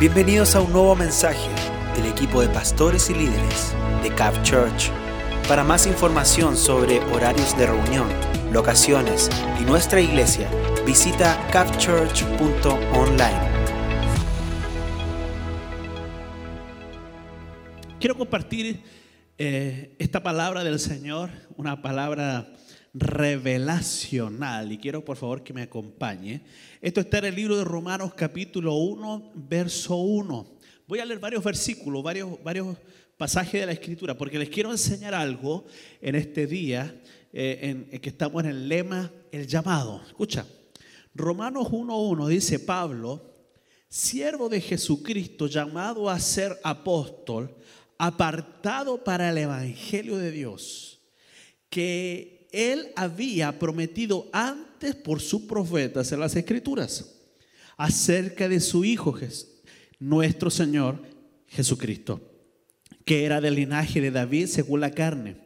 Bienvenidos a un nuevo mensaje del equipo de pastores y líderes de CAP Church. Para más información sobre horarios de reunión, locaciones y nuestra iglesia, visita capchurch.online. Quiero compartir eh, esta palabra del Señor, una palabra revelacional, y quiero por favor que me acompañe. Esto está en el libro de Romanos capítulo 1, verso 1. Voy a leer varios versículos, varios, varios pasajes de la escritura, porque les quiero enseñar algo en este día, eh, en, que estamos en el lema, el llamado. Escucha, Romanos 1.1 dice Pablo, siervo de Jesucristo, llamado a ser apóstol, apartado para el Evangelio de Dios, que él había prometido antes por sus profetas en las Escrituras, acerca de su Hijo, nuestro Señor Jesucristo, que era del linaje de David según la carne,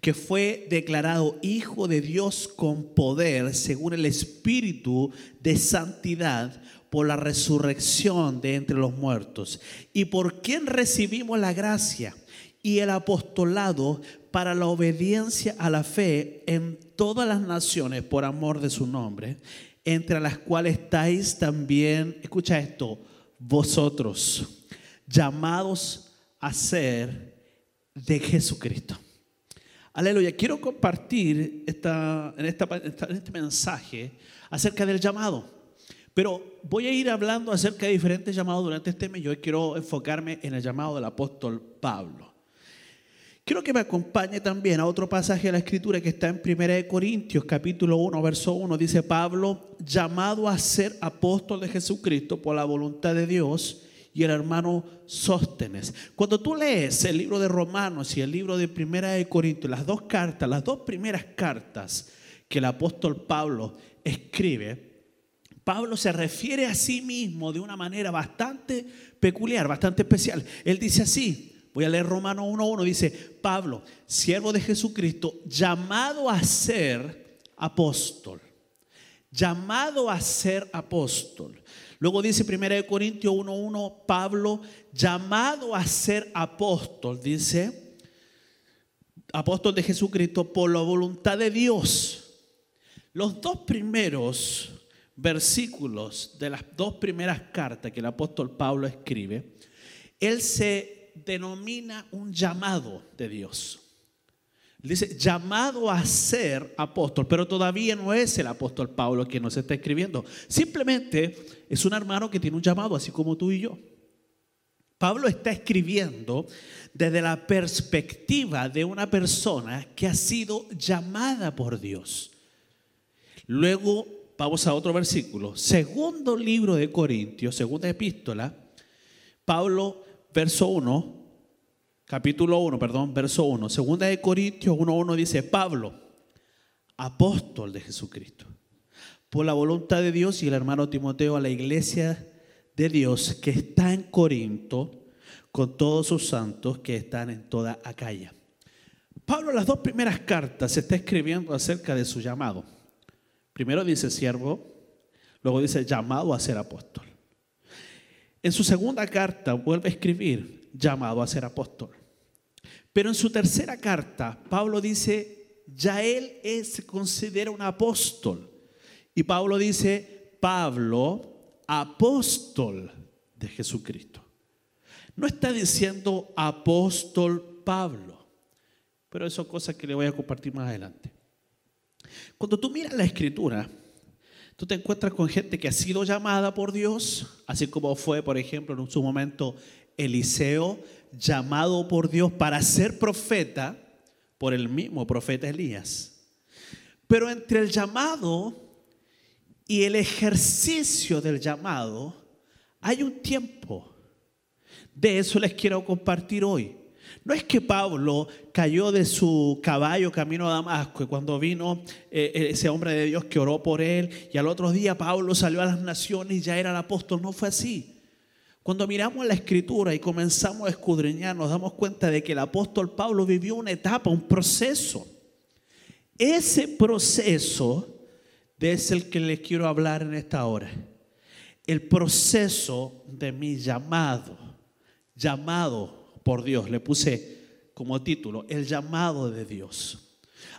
que fue declarado Hijo de Dios con poder según el Espíritu de santidad por la resurrección de entre los muertos, y por quien recibimos la gracia y el apostolado para la obediencia a la fe en todas las naciones por amor de su nombre, entre las cuales estáis también, escucha esto, vosotros, llamados a ser de Jesucristo. Aleluya. Quiero compartir esta, en, en este mensaje acerca del llamado. Pero voy a ir hablando acerca de diferentes llamados durante este mes. Yo quiero enfocarme en el llamado del apóstol Pablo. Quiero que me acompañe también a otro pasaje de la escritura que está en 1 Corintios capítulo 1 verso 1. Dice Pablo, llamado a ser apóstol de Jesucristo por la voluntad de Dios y el hermano Sóstenes. Cuando tú lees el libro de Romanos y el libro de 1 Corintios, las dos cartas, las dos primeras cartas que el apóstol Pablo escribe, Pablo se refiere a sí mismo de una manera bastante peculiar, bastante especial. Él dice así, voy a leer Romano 1.1, dice, Pablo, siervo de Jesucristo, llamado a ser apóstol, llamado a ser apóstol. Luego dice 1 Corintios 1.1, Pablo, llamado a ser apóstol, dice, apóstol de Jesucristo por la voluntad de Dios. Los dos primeros versículos de las dos primeras cartas que el apóstol Pablo escribe, él se denomina un llamado de Dios. Dice, llamado a ser apóstol, pero todavía no es el apóstol Pablo quien nos está escribiendo. Simplemente es un hermano que tiene un llamado, así como tú y yo. Pablo está escribiendo desde la perspectiva de una persona que ha sido llamada por Dios. Luego Vamos a otro versículo. Segundo libro de Corintios, segunda epístola, Pablo, verso 1, capítulo 1, perdón, verso 1. Segunda de Corintios 1.1 dice, Pablo, apóstol de Jesucristo, por la voluntad de Dios y el hermano Timoteo a la iglesia de Dios que está en Corinto, con todos sus santos que están en toda Acaya. Pablo, las dos primeras cartas se está escribiendo acerca de su llamado. Primero dice siervo, luego dice llamado a ser apóstol. En su segunda carta vuelve a escribir llamado a ser apóstol. Pero en su tercera carta, Pablo dice, ya él se considera un apóstol. Y Pablo dice, Pablo, apóstol de Jesucristo. No está diciendo apóstol Pablo, pero eso es cosa que le voy a compartir más adelante. Cuando tú miras la escritura, tú te encuentras con gente que ha sido llamada por Dios, así como fue, por ejemplo, en su momento Eliseo, llamado por Dios para ser profeta por el mismo profeta Elías. Pero entre el llamado y el ejercicio del llamado hay un tiempo. De eso les quiero compartir hoy. No es que Pablo cayó de su caballo camino a Damasco y cuando vino eh, eh, ese hombre de Dios que oró por él y al otro día Pablo salió a las naciones y ya era el apóstol. No fue así. Cuando miramos la escritura y comenzamos a escudriñar, nos damos cuenta de que el apóstol Pablo vivió una etapa, un proceso. Ese proceso es el que les quiero hablar en esta hora. el proceso de mi llamado, llamado por Dios. Le puse como título, el llamado de Dios.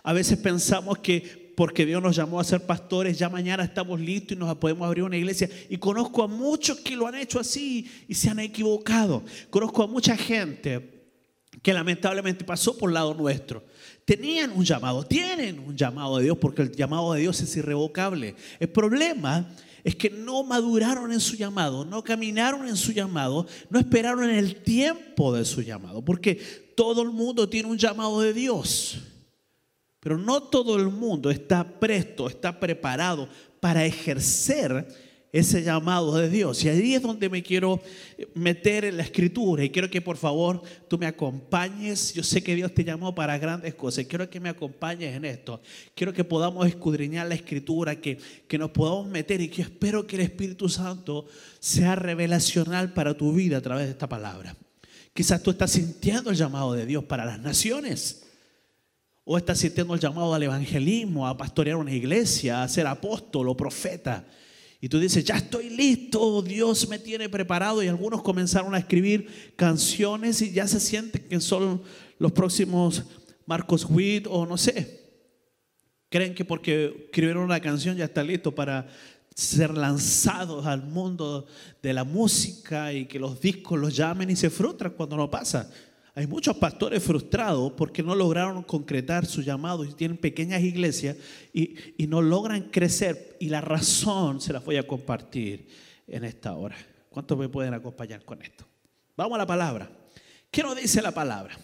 A veces pensamos que porque Dios nos llamó a ser pastores, ya mañana estamos listos y nos podemos abrir una iglesia. Y conozco a muchos que lo han hecho así y se han equivocado. Conozco a mucha gente que lamentablemente pasó por el lado nuestro. Tenían un llamado, tienen un llamado de Dios porque el llamado de Dios es irrevocable. El problema es que no maduraron en su llamado, no caminaron en su llamado, no esperaron en el tiempo de su llamado, porque todo el mundo tiene un llamado de Dios. Pero no todo el mundo está presto, está preparado para ejercer ese llamado de Dios. Y ahí es donde me quiero meter en la escritura y quiero que por favor tú me acompañes. Yo sé que Dios te llamó para grandes cosas. Quiero que me acompañes en esto. Quiero que podamos escudriñar la escritura, que, que nos podamos meter y que espero que el Espíritu Santo sea revelacional para tu vida a través de esta palabra. Quizás tú estás sintiendo el llamado de Dios para las naciones. O estás sintiendo el llamado al evangelismo, a pastorear una iglesia, a ser apóstol o profeta. Y tú dices, ya estoy listo, Dios me tiene preparado. Y algunos comenzaron a escribir canciones y ya se sienten que son los próximos Marcos Witt o no sé. Creen que porque escribieron una canción ya está listo para ser lanzados al mundo de la música y que los discos los llamen y se frustran cuando no pasa. Hay muchos pastores frustrados porque no lograron concretar su llamado y tienen pequeñas iglesias y, no logran crecer. Y la razón se la voy a compartir en esta hora. ¿Cuántos me pueden acompañar con esto? Vamos a la palabra. ¿Qué nos dice la palabra?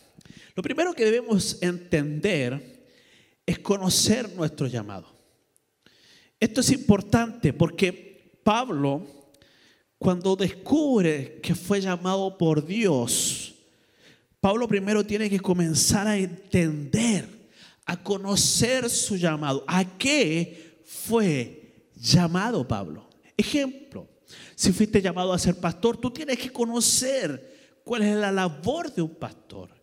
Lo primero que debemos entender es conocer nuestro llamado. Esto es importante porque Pablo, cuando descubre que fue llamado por Dios, Pablo primero tiene que comenzar a entender, a conocer su llamado. ¿A qué fue llamado Pablo? Ejemplo, si fuiste llamado a ser pastor, tú tienes que conocer cuál es la labor de un pastor.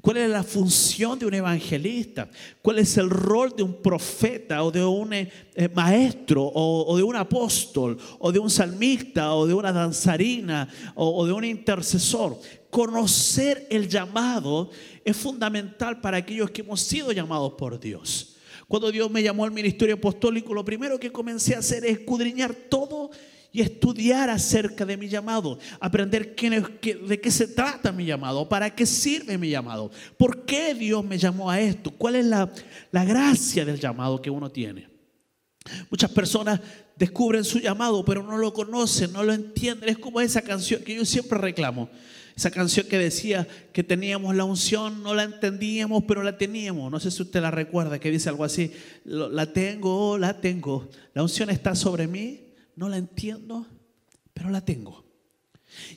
¿Cuál es la función de un evangelista? ¿Cuál es el rol de un profeta o de un eh, maestro o, de un apóstol o de un salmista o de una danzarina o de un intercesor? Conocer el llamado es fundamental para aquellos que hemos sido llamados por Dios. Cuando Dios me llamó al ministerio apostólico, lo primero que comencé a hacer es escudriñar todo y estudiar acerca de mi llamado, aprender de qué se trata mi llamado, para qué sirve mi llamado, por qué Dios me llamó a esto, cuál es la, la gracia del llamado que uno tiene. Muchas personas descubren su llamado, pero no lo conocen, no lo entienden. Es como esa canción que yo siempre reclamo. Esa canción que decía que teníamos la unción, no la entendíamos, pero la teníamos. No sé si usted la recuerda, que dice algo así, la tengo, la tengo. La unción está sobre mí, no la entiendo, pero la tengo.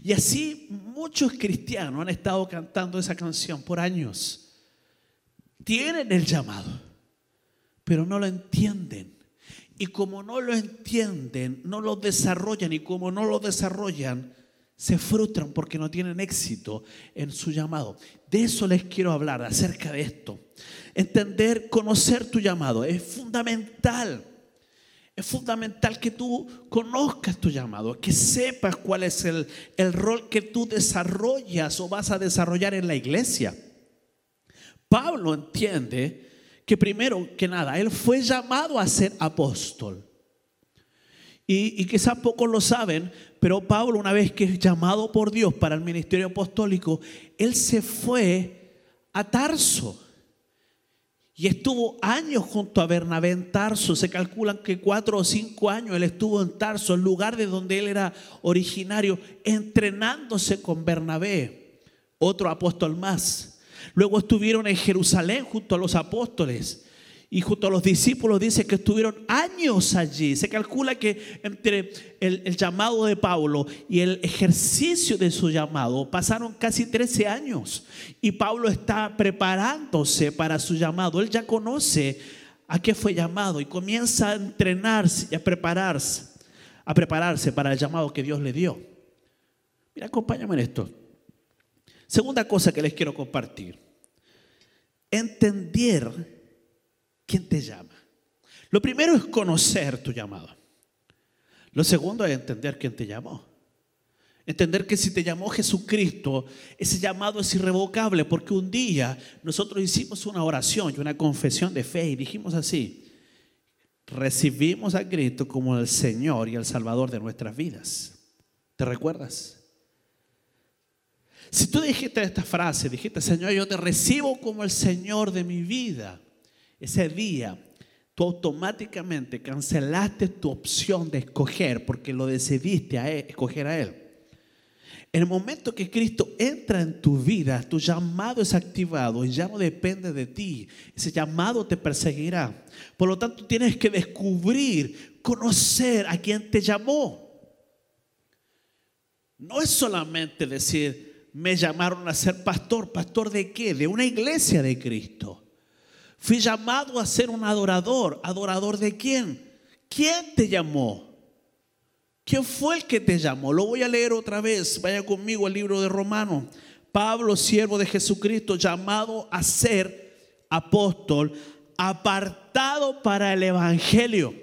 Y así muchos cristianos han estado cantando esa canción por años. Tienen el llamado, pero no lo entienden. Y como no lo entienden, no lo desarrollan. Y como no lo desarrollan, se frustran porque no tienen éxito en su llamado. De eso les quiero hablar, acerca de esto. Entender, conocer tu llamado es fundamental. Es fundamental que tú conozcas tu llamado, que sepas cuál es el, el rol que tú desarrollas o vas a desarrollar en la iglesia. Pablo entiende que primero que nada, él fue llamado a ser apóstol. Y, y quizás pocos lo saben, pero Pablo, una vez que es llamado por Dios para el ministerio apostólico, él se fue a Tarso. Y estuvo años junto a Bernabé en Tarso. Se calculan que cuatro o cinco años él estuvo en Tarso, el lugar de donde él era originario, entrenándose con Bernabé, otro apóstol más. Luego estuvieron en Jerusalén junto a los apóstoles y junto a los discípulos dice que estuvieron años allí. Se calcula que entre el, llamado de Pablo y el ejercicio de su llamado pasaron casi 13 años. Y Pablo está preparándose para su llamado. Él ya conoce a qué fue llamado y comienza a entrenarse y a prepararse, a prepararse para el llamado que Dios le dio. Mira, acompáñame en esto. Segunda cosa que les quiero compartir. Entender ¿Quién te llama? Lo primero es conocer tu llamado. Lo segundo es entender quién te llamó. Entender que si te llamó Jesucristo, ese llamado es irrevocable, porque un día nosotros hicimos una oración y una confesión de fe y dijimos así, recibimos a Cristo como el Señor y el Salvador de nuestras vidas. ¿Te recuerdas? Si tú dijiste esta frase, dijiste, Señor, yo te recibo como el Señor de mi vida, ese día tú automáticamente cancelaste tu opción de escoger porque lo decidiste a escoger a Él. En el momento que Cristo entra en tu vida, tu llamado es activado y ya no depende de ti. Ese llamado te perseguirá. Por lo tanto, tienes que descubrir, conocer a quien te llamó. No es solamente decir, me llamaron a ser pastor. ¿Pastor de qué? De una iglesia de Cristo. Fui llamado a ser un adorador. ¿Adorador de quién? ¿Quién te llamó? ¿Quién fue el que te llamó? Lo voy a leer otra vez. Vaya conmigo al libro de Romanos. Pablo, siervo de Jesucristo, llamado a ser apóstol, apartado para el Evangelio.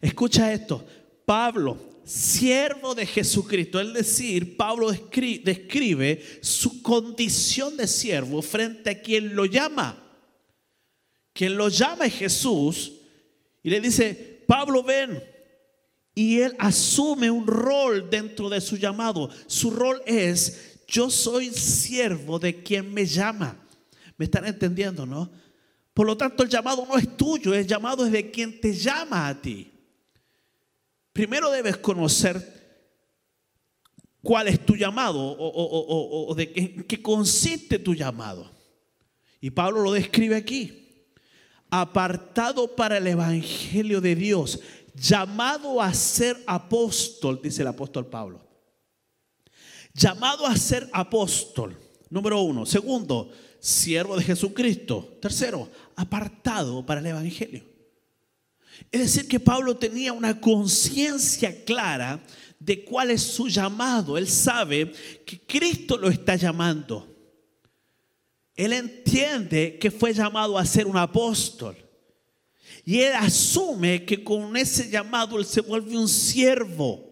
Escucha esto. Pablo, siervo de Jesucristo, es decir, Pablo describe su condición de siervo frente a quien lo llama. Quien lo llama es Jesús y le dice, Pablo, ven y él asume un rol dentro de su llamado. Su rol es, yo soy siervo de quien me llama. ¿Me están entendiendo, no? Por lo tanto, el llamado no es tuyo, el llamado es de quien te llama a ti. Primero debes conocer cuál es tu llamado o, de qué, qué consiste tu llamado. Y Pablo lo describe aquí. Apartado para el Evangelio de Dios llamado a ser apóstol, dice el apóstol Pablo. Llamado a ser apóstol, número uno. Segundo, siervo de Jesucristo. Tercero, apartado para el Evangelio. Es decir, que Pablo tenía una conciencia clara de cuál es su llamado. Él sabe que Cristo lo está llamando. Él entiende que fue llamado a ser un apóstol. Y él asume que con ese llamado él se vuelve un siervo.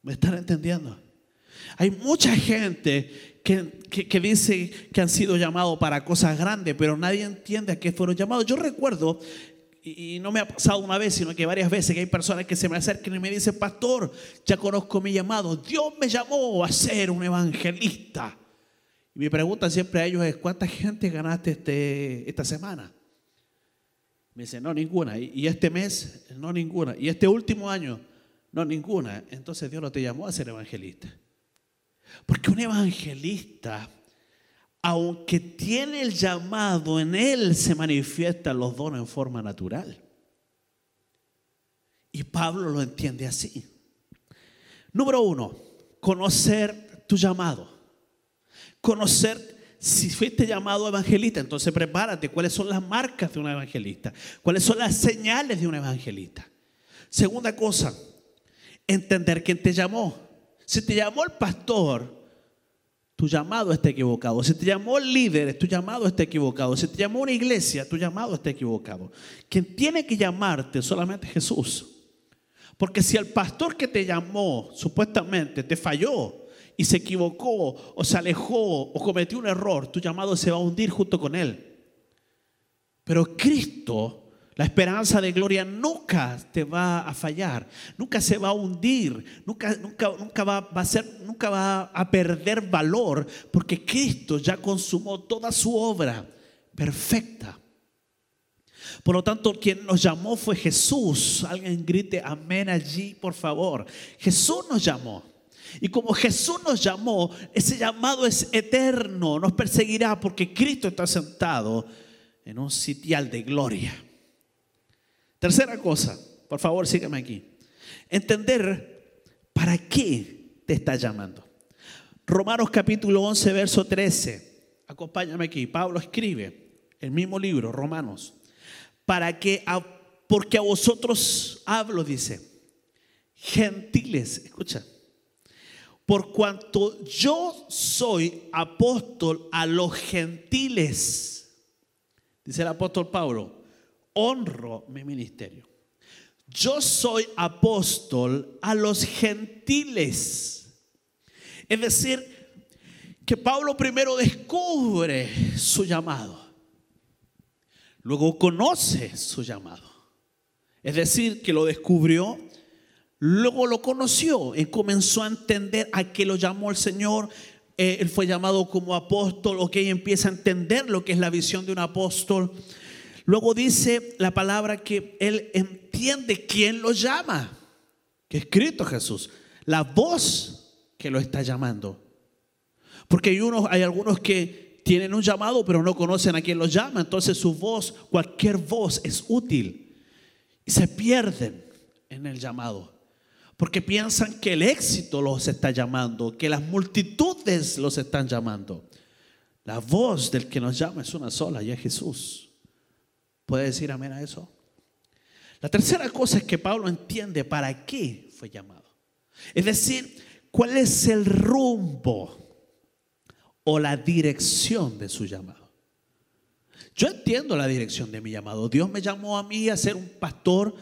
¿Me están entendiendo? Hay mucha gente que, dice que han sido llamados para cosas grandes, pero nadie entiende a qué fueron llamados. Yo recuerdo, y, no me ha pasado una vez, sino que varias veces que hay personas que se me acercan y me dicen, pastor, ya conozco mi llamado. Dios me llamó a ser un evangelista. Y mi pregunta siempre a ellos es, ¿cuánta gente ganaste este, esta semana? Me dice, no, ninguna. Y este mes, no, ninguna. Y este último año, no, ninguna. Entonces Dios no te llamó a ser evangelista. Porque un evangelista, aunque tiene el llamado, en él se manifiestan los dones en forma natural. Y Pablo lo entiende así. Número uno, conocer tu llamado. Conocer si fuiste llamado evangelista, entonces prepárate. ¿Cuáles son las marcas de un evangelista? ¿Cuáles son las señales de un evangelista? Segunda cosa, entender quién te llamó. Si te llamó el pastor, tu llamado está equivocado. Si te llamó el líder, tu llamado está equivocado. Si te llamó una iglesia, tu llamado está equivocado. Quien tiene que llamarte solamente Jesús. Porque si el pastor que te llamó supuestamente te falló, y se equivocó o se alejó o cometió un error, tu llamado se va a hundir junto con él. Pero Cristo, la esperanza de gloria, nunca te va a fallar, nunca se va a hundir, nunca, nunca, nunca, va, va a ser, nunca va a perder valor, porque Cristo ya consumó toda su obra perfecta. Por lo tanto, quien nos llamó fue Jesús. Alguien grite amén allí, por favor. Jesús nos llamó. Y como Jesús nos llamó, ese llamado es eterno, nos perseguirá porque Cristo está sentado en un sitial de gloria. Tercera cosa, por favor, sígueme aquí. Entender para qué te está llamando. Romanos capítulo 11, verso 13. Acompáñame aquí. Pablo escribe el mismo libro, Romanos. Para que, porque a vosotros hablo, dice, gentiles, escucha por cuanto yo soy apóstol a los gentiles, dice el apóstol Pablo, honro mi ministerio. yo soy apóstol a los gentiles. Es decir, que Pablo primero descubre su llamado, luego conoce su llamado. Es decir, que lo descubrió, luego lo conoció y comenzó a entender a qué lo llamó el Señor. Eh, él fue llamado como apóstol, ok, empieza a entender lo que es la visión de un apóstol. Luego dice la palabra que él entiende quién lo llama, que es Cristo Jesús, la voz que lo está llamando. Porque hay, unos, hay algunos que tienen un llamado pero no conocen a quién los llama, entonces su voz, cualquier voz es útil y se pierden en el llamado. Porque piensan que el éxito los está llamando, que las multitudes los están llamando. La voz del que nos llama es una sola y es Jesús. ¿Puede decir amén a eso? La tercera cosa es que Pablo entiende para qué fue llamado. Es decir, cuál es el rumbo o la dirección de su llamado. Yo entiendo la dirección de mi llamado. Dios me llamó a mí a ser un pastor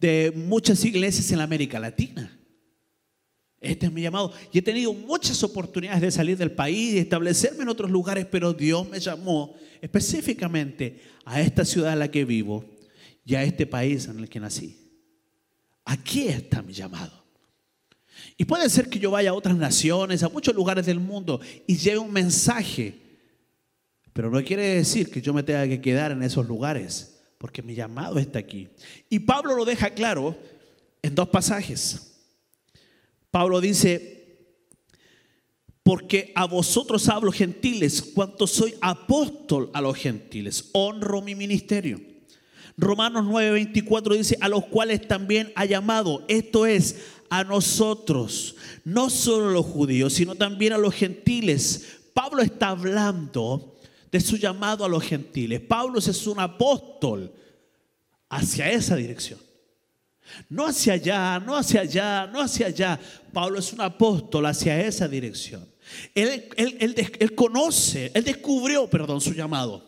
de muchas iglesias en América Latina. Este es mi llamado. Y he tenido muchas oportunidades de salir del país y establecerme en otros lugares, pero Dios me llamó específicamente a esta ciudad en la que vivo y a este país en el que nací. Aquí está mi llamado. Y puede ser que yo vaya a otras naciones, a muchos lugares del mundo y lleve un mensaje, pero no quiere decir que yo me tenga que quedar en esos lugares, porque mi llamado está aquí. Y Pablo lo deja claro en dos pasajes. Pablo dice, porque a vosotros hablo gentiles, cuanto soy apóstol a los gentiles, honro mi ministerio. Romanos 9:24 dice, a los cuales también ha llamado, esto es, a nosotros, no solo a los judíos, sino también a los gentiles. Pablo está hablando de su llamado a los gentiles. Pablo es un apóstol hacia esa dirección. No hacia allá, no hacia allá, no hacia allá. Pablo es un apóstol hacia esa dirección. Él, él, conoce, él descubrió, perdón, su llamado.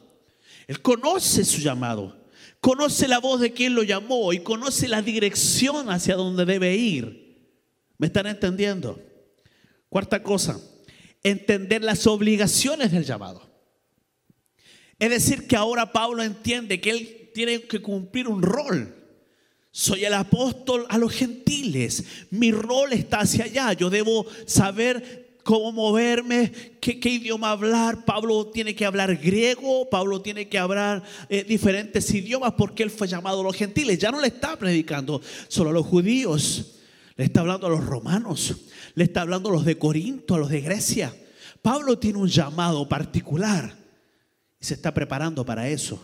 Él conoce su llamado. Conoce la voz de quien lo llamó y conoce la dirección hacia donde debe ir. ¿Me están entendiendo? Cuarta cosa, entender las obligaciones del llamado. Es decir, que ahora Pablo entiende que él tiene que cumplir un rol. Soy el apóstol a los gentiles. Mi rol está hacia allá. Yo debo saber cómo moverme, qué, idioma hablar. Pablo tiene que hablar griego, Pablo tiene que hablar eh, diferentes idiomas porque él fue llamado a los gentiles. Ya no le está predicando solo a los judíos. Le está hablando a los romanos, le está hablando a los de Corinto, a los de Grecia. Pablo tiene un llamado particular y se está preparando para eso.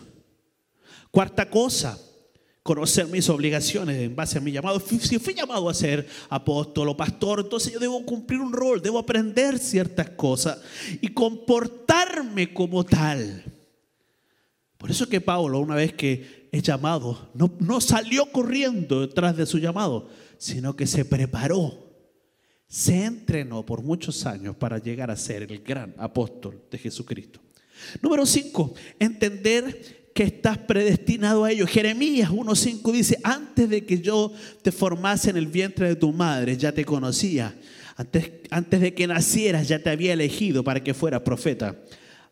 Cuarta cosa, conocer mis obligaciones en base a mi llamado. Si fui llamado a ser apóstol o pastor, entonces yo debo cumplir un rol, debo aprender ciertas cosas y comportarme como tal. Por eso que Pablo, una vez que es llamado, no, no salió corriendo detrás de su llamado, sino que se preparó, se entrenó por muchos años para llegar a ser el gran apóstol de Jesucristo. Número 5, entender que estás predestinado a ello. Jeremías 1.5 dice, antes de que yo te formase en el vientre de tu madre, ya te conocía. Antes, antes de que nacieras, ya te había elegido para que fuera profeta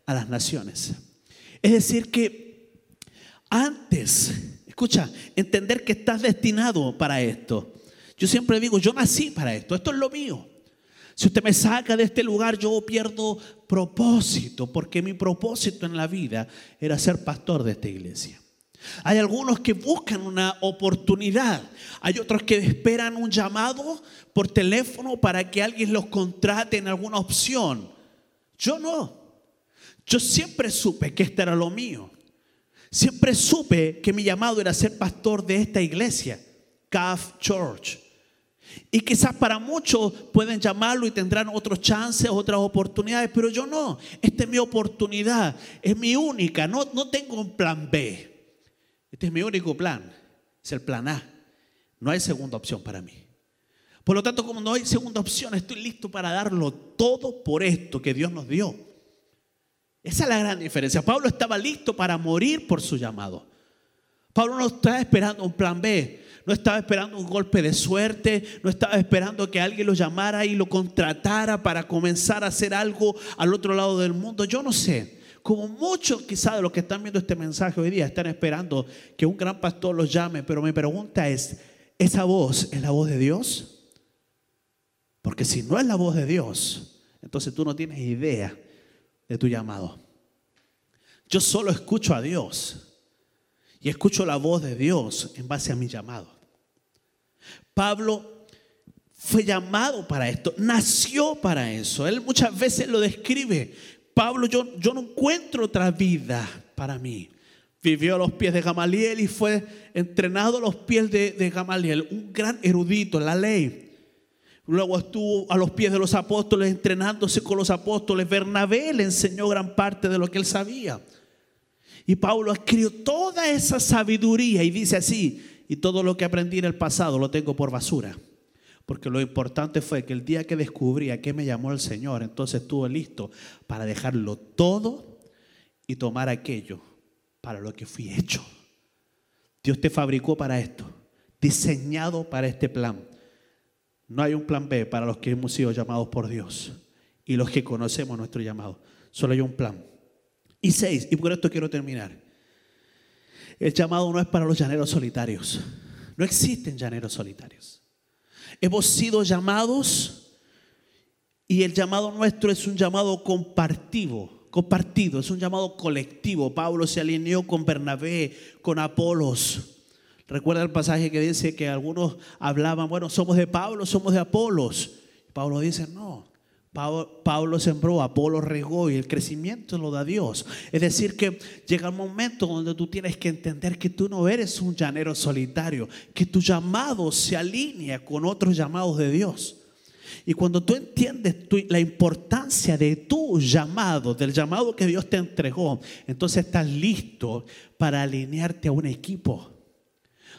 a las naciones. Es decir, que antes, escucha, entender que estás destinado para esto. Yo siempre digo, yo nací para esto, esto es lo mío. Si usted me saca de este lugar, yo pierdo propósito, porque mi propósito en la vida era ser pastor de esta iglesia. Hay algunos que buscan una oportunidad, hay otros que esperan un llamado por teléfono para que alguien los contrate en alguna opción. Yo no. Yo siempre supe que esto era lo mío. Siempre supe que mi llamado era ser pastor de esta iglesia, Calf Church. Y quizás para muchos pueden llamarlo y tendrán otros chances, otras oportunidades, pero yo no. Esta es mi oportunidad, es mi única. No, no tengo un plan B. Este es mi único plan. Es el plan A. No hay segunda opción para mí. Por lo tanto, como no hay segunda opción, estoy listo para darlo todo por esto que Dios nos dio. Esa es la gran diferencia. Pablo estaba listo para morir por su llamado. Pablo no está esperando un plan B. no estaba esperando un golpe de suerte, no estaba esperando que alguien lo llamara y lo contratara para comenzar a hacer algo al otro lado del mundo. Yo no sé. Como muchos quizás de los que están viendo este mensaje hoy día están esperando que un gran pastor los llame, pero mi pregunta es, ¿esa voz es la voz de Dios? Porque si no es la voz de Dios, entonces tú no tienes idea de tu llamado. Yo solo escucho a Dios y escucho la voz de Dios en base a mi llamado. Pablo fue llamado para esto, nació para eso. Él muchas veces lo describe. Pablo, yo, yo no encuentro otra vida para mí. Vivió a los pies de Gamaliel y fue entrenado a los pies de, de Gamaliel, un gran erudito en la ley. Luego estuvo a los pies de los apóstoles entrenándose con los apóstoles. Bernabé le enseñó gran parte de lo que él sabía. Y Pablo escribió toda esa sabiduría y dice así, y todo lo que aprendí en el pasado lo tengo por basura. Porque lo importante fue que el día que descubrí a qué me llamó el Señor, entonces estuve listo para dejarlo todo y tomar aquello para lo que fui hecho. Dios te fabricó para esto, diseñado para este plan. No hay un plan B para los que hemos sido llamados por Dios y los que conocemos nuestro llamado. Solo hay un plan. Y seis, y por esto quiero terminar. El llamado no es para los llaneros solitarios. No existen llaneros solitarios. Hemos sido llamados y el llamado nuestro es un llamado compartido, compartido, es un llamado colectivo. Pablo se alineó con Bernabé, con Apolos. Recuerda el pasaje que dice que algunos hablaban, bueno, somos de Pablo, somos de Apolos. Pablo dice, no, Pablo sembró, Apolo regó y el crecimiento lo da Dios. Es decir, que llega un momento donde tú tienes que entender que tú no eres un llanero solitario, que tu llamado se alinea con otros llamados de Dios. Y cuando tú entiendes la importancia de tu llamado, del llamado que Dios te entregó, entonces estás listo para alinearte a un equipo.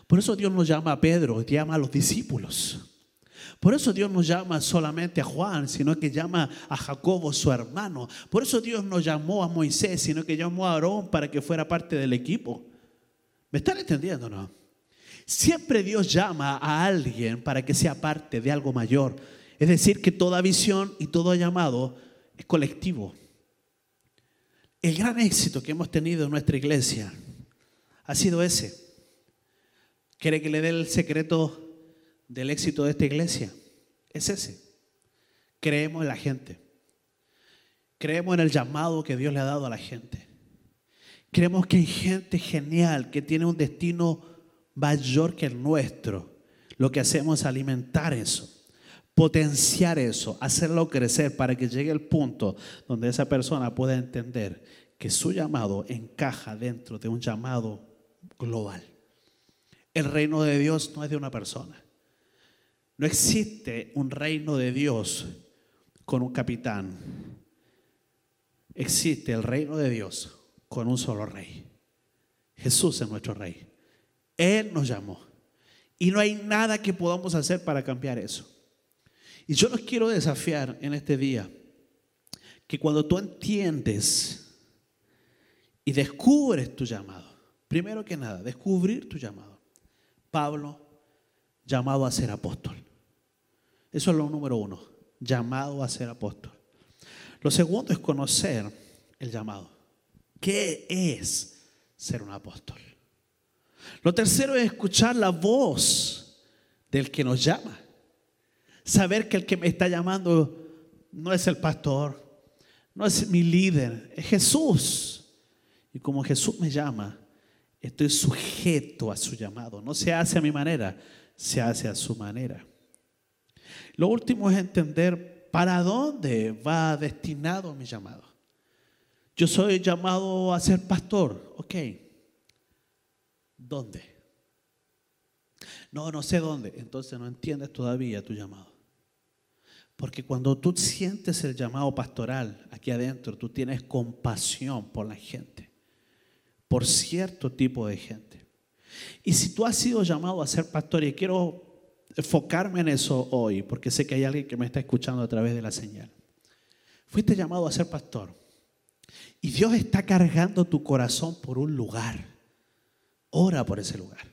Por eso Dios nos llama a Pedro, llama a los discípulos. Por eso Dios no llama solamente a Juan, sino que llama a Jacobo, su hermano. Por eso Dios no llamó a Moisés, sino que llamó a Aarón para que fuera parte del equipo. ¿Me están entendiendo no? Siempre Dios llama a alguien para que sea parte de algo mayor. Es decir, que toda visión y todo llamado es colectivo. El gran éxito que hemos tenido en nuestra iglesia ha sido ese. ¿Quiere que le dé el secreto del éxito de esta iglesia es ese. Creemos en la gente. Creemos en el llamado que Dios le ha dado a la gente. Creemos que hay gente genial que tiene un destino mayor que el nuestro. Lo que hacemos es alimentar eso, potenciar eso, hacerlo crecer para que llegue el punto donde esa persona pueda entender que su llamado encaja dentro de un llamado global. El reino de Dios no es de una persona. No existe un reino de Dios con un capitán. Existe el reino de Dios con un solo rey. Jesús es nuestro rey. Él nos llamó. Y no hay nada que podamos hacer para cambiar eso. Y yo los quiero desafiar en este día que cuando tú entiendes y descubres tu llamado, primero que nada, descubrir tu llamado. Pablo, llamado a ser apóstol. Eso es lo número uno, llamado a ser apóstol. Lo segundo es conocer el llamado. ¿Qué es ser un apóstol? Lo tercero es escuchar la voz del que nos llama. Saber que el que me está llamando no es el pastor, no es mi líder, es Jesús. Y como Jesús me llama, estoy sujeto a su llamado. No se hace a mi manera, se hace a su manera. Lo último es entender para dónde va destinado mi llamado. Yo soy llamado a ser pastor, ok. ¿Dónde? No, no sé dónde. Entonces no entiendes todavía tu llamado. Porque cuando tú sientes el llamado pastoral aquí adentro, tú tienes compasión por la gente, por cierto tipo de gente. Y si tú has sido llamado a ser pastor, y quiero enfocarme en eso hoy, porque sé que hay alguien que me está escuchando a través de la señal. Fuiste llamado a ser pastor. Y Dios está cargando tu corazón por un lugar. Ora por ese lugar.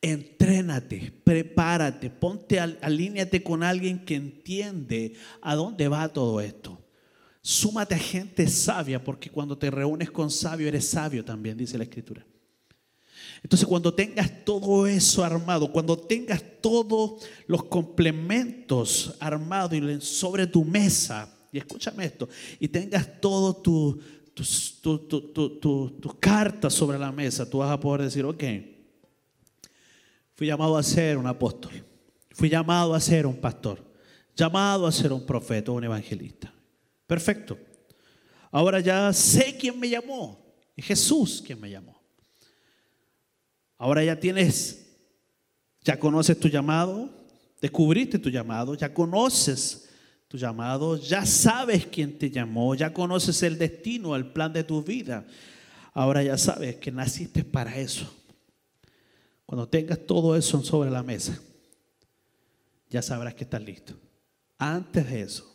Entrénate, prepárate, ponte, alíñate con alguien que entiende a dónde va todo esto. Súmate a gente sabia, porque cuando te reúnes con sabio eres sabio también, dice la Escritura. Entonces cuando tengas todo eso armado, cuando tengas todos los complementos armados sobre tu mesa, y escúchame esto, y tengas todo tu, tus, tus cartas sobre la mesa, tú vas a poder decir, ok, fui llamado a ser un apóstol, fui llamado a ser un pastor, llamado a ser un profeta, un evangelista. Perfecto. Ahora ya sé quién me llamó, es Jesús quien me llamó. Ahora ya tienes, ya conoces tu llamado, descubriste tu llamado, ya conoces tu llamado, ya sabes quién te llamó, ya conoces el destino, el plan de tu vida. Ahora ya sabes que naciste para eso. Cuando tengas todo eso sobre la mesa, ya sabrás que estás listo. Antes de eso,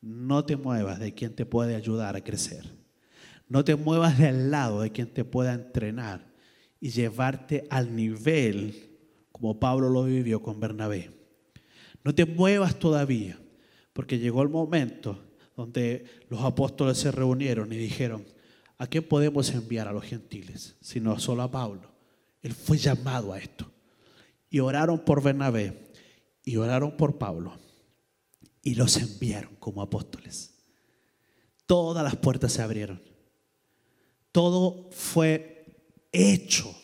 no te muevas de quien te puede ayudar a crecer. No te muevas del lado de quien te pueda entrenar y llevarte al nivel como Pablo lo vivió con Bernabé. No te muevas todavía porque llegó el momento donde los apóstoles se reunieron y dijeron, ¿a qué podemos enviar a los gentiles? Sino solo a Pablo. Él fue llamado a esto. Y oraron por Bernabé y oraron por Pablo y los enviaron como apóstoles. Todas las puertas se abrieron. Todo fue hecho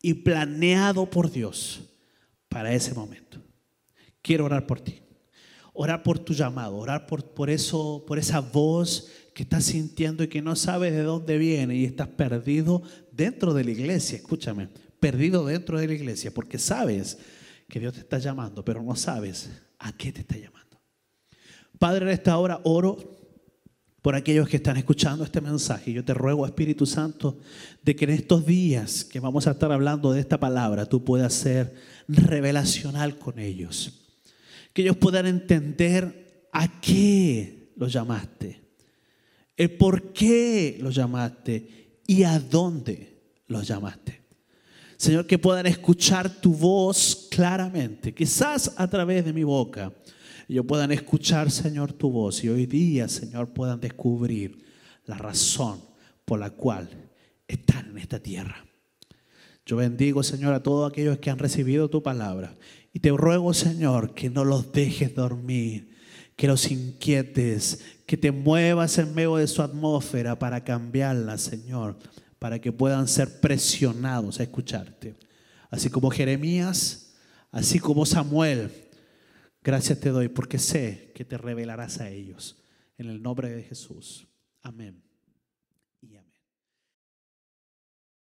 y planeado por Dios para ese momento. Quiero orar por ti orar por tu llamado, orar por, por, eso, por esa voz que estás sintiendo y que no sabes de dónde viene y estás perdido dentro de la iglesia. Escúchame, perdido dentro de la iglesia porque sabes que Dios te está llamando, pero no sabes a qué te está llamando. Padre, en esta hora oro por aquellos que están escuchando este mensaje. Yo te ruego, Espíritu Santo, de que en estos días que vamos a estar hablando de esta palabra, tú puedas ser revelacional con ellos que ellos puedan entender a qué los llamaste, el por qué los llamaste y a dónde los llamaste. Señor, que puedan escuchar tu voz claramente, quizás a través de mi boca. Ellos puedan escuchar, Señor, tu voz y hoy día, Señor, puedan descubrir la razón por la cual están en esta tierra. Yo bendigo, Señor, a todos aquellos que han recibido tu palabra y te ruego, Señor, que no los dejes dormir, que los inquietes, que te muevas en medio de su atmósfera para cambiarla, Señor, para que puedan ser presionados a escucharte. Así como Jeremías, así como Samuel, gracias te doy porque sé que te revelarás a ellos. En el nombre de Jesús. Amén.